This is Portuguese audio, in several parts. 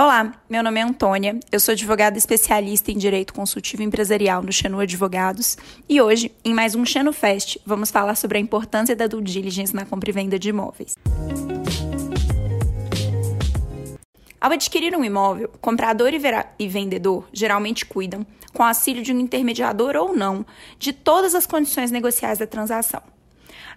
Olá, meu nome é Antônia, eu sou advogada especialista em Direito Consultivo Empresarial no Xenu Advogados e hoje, em mais um Xenu Fest, vamos falar sobre a importância da due diligence na compra e venda de imóveis. Ao adquirir um imóvel, comprador e vendedor geralmente cuidam, com auxílio de um intermediador ou não, de todas as condições negociais da transação.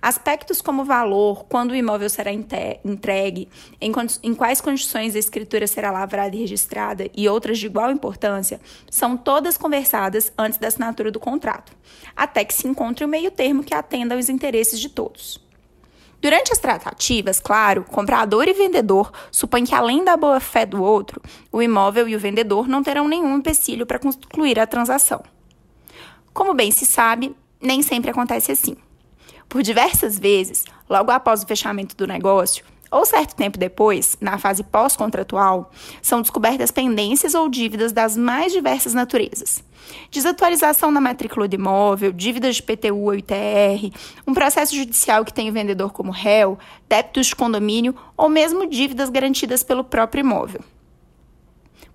Aspectos como valor, quando o imóvel será entregue, em, em quais condições a escritura será lavrada e registrada e outras de igual importância, são todas conversadas antes da assinatura do contrato, até que se encontre o um meio termo que atenda aos interesses de todos. Durante as tratativas, claro, comprador e vendedor supõem que, além da boa-fé do outro, o imóvel e o vendedor não terão nenhum empecilho para concluir a transação. Como bem se sabe, nem sempre acontece assim. Por diversas vezes, logo após o fechamento do negócio, ou certo tempo depois, na fase pós-contratual, são descobertas pendências ou dívidas das mais diversas naturezas. Desatualização na matrícula do imóvel, dívidas de PTU ou ITR, um processo judicial que tem o vendedor como réu, débitos de condomínio ou mesmo dívidas garantidas pelo próprio imóvel.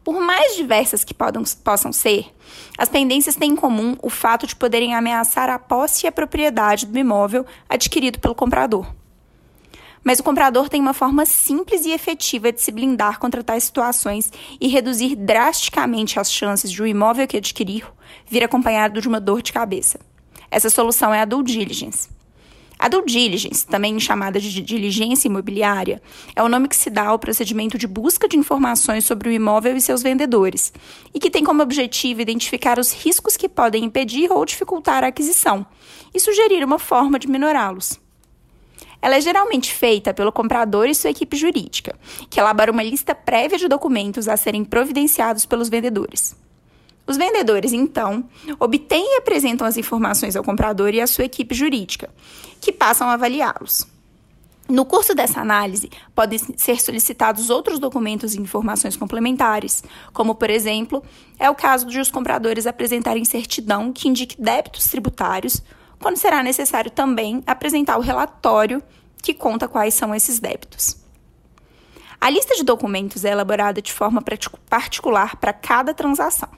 Por mais diversas que podam, possam ser, as pendências têm em comum o fato de poderem ameaçar a posse e a propriedade do imóvel adquirido pelo comprador. Mas o comprador tem uma forma simples e efetiva de se blindar contra tais situações e reduzir drasticamente as chances de o imóvel que adquirir vir acompanhado de uma dor de cabeça. Essa solução é a due diligence. A due diligence, também chamada de diligência imobiliária, é o nome que se dá ao procedimento de busca de informações sobre o imóvel e seus vendedores, e que tem como objetivo identificar os riscos que podem impedir ou dificultar a aquisição e sugerir uma forma de minorá-los. Ela é geralmente feita pelo comprador e sua equipe jurídica, que elabora uma lista prévia de documentos a serem providenciados pelos vendedores. Os vendedores, então, obtêm e apresentam as informações ao comprador e à sua equipe jurídica, que passam a avaliá-los. No curso dessa análise, podem ser solicitados outros documentos e informações complementares, como, por exemplo, é o caso de os compradores apresentarem certidão que indique débitos tributários, quando será necessário também apresentar o relatório que conta quais são esses débitos. A lista de documentos é elaborada de forma particular para cada transação.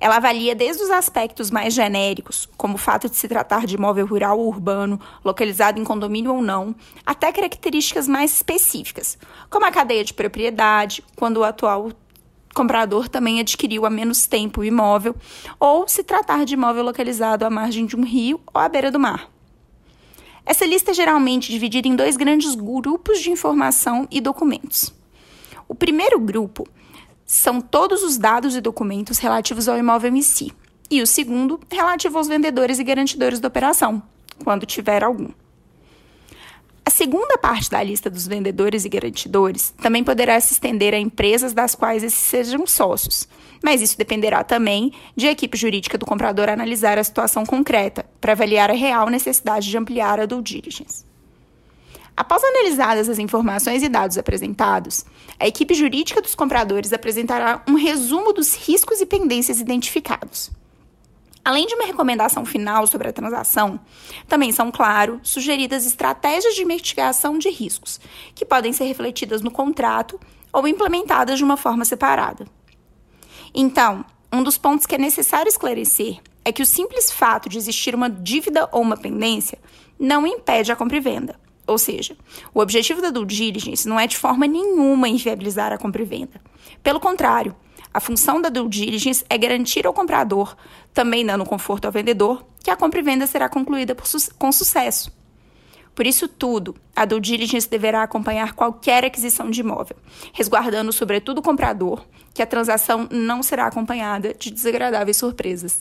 Ela avalia desde os aspectos mais genéricos, como o fato de se tratar de imóvel rural ou urbano, localizado em condomínio ou não, até características mais específicas, como a cadeia de propriedade, quando o atual comprador também adquiriu há menos tempo o imóvel, ou se tratar de imóvel localizado à margem de um rio ou à beira do mar. Essa lista é geralmente dividida em dois grandes grupos de informação e documentos. O primeiro grupo são todos os dados e documentos relativos ao imóvel em si, e o segundo, relativo aos vendedores e garantidores da operação, quando tiver algum. A segunda parte da lista dos vendedores e garantidores também poderá se estender a empresas das quais esses sejam sócios, mas isso dependerá também de a equipe jurídica do comprador analisar a situação concreta para avaliar a real necessidade de ampliar a due diligence. Após analisadas as informações e dados apresentados, a equipe jurídica dos compradores apresentará um resumo dos riscos e pendências identificados. Além de uma recomendação final sobre a transação, também são, claro, sugeridas estratégias de mitigação de riscos, que podem ser refletidas no contrato ou implementadas de uma forma separada. Então, um dos pontos que é necessário esclarecer é que o simples fato de existir uma dívida ou uma pendência não impede a compra e venda. Ou seja, o objetivo da due diligence não é de forma nenhuma inviabilizar a compra e venda. Pelo contrário, a função da due diligence é garantir ao comprador, também dando conforto ao vendedor, que a compra e venda será concluída su com sucesso. Por isso tudo, a due diligence deverá acompanhar qualquer aquisição de imóvel, resguardando sobretudo o comprador, que a transação não será acompanhada de desagradáveis surpresas.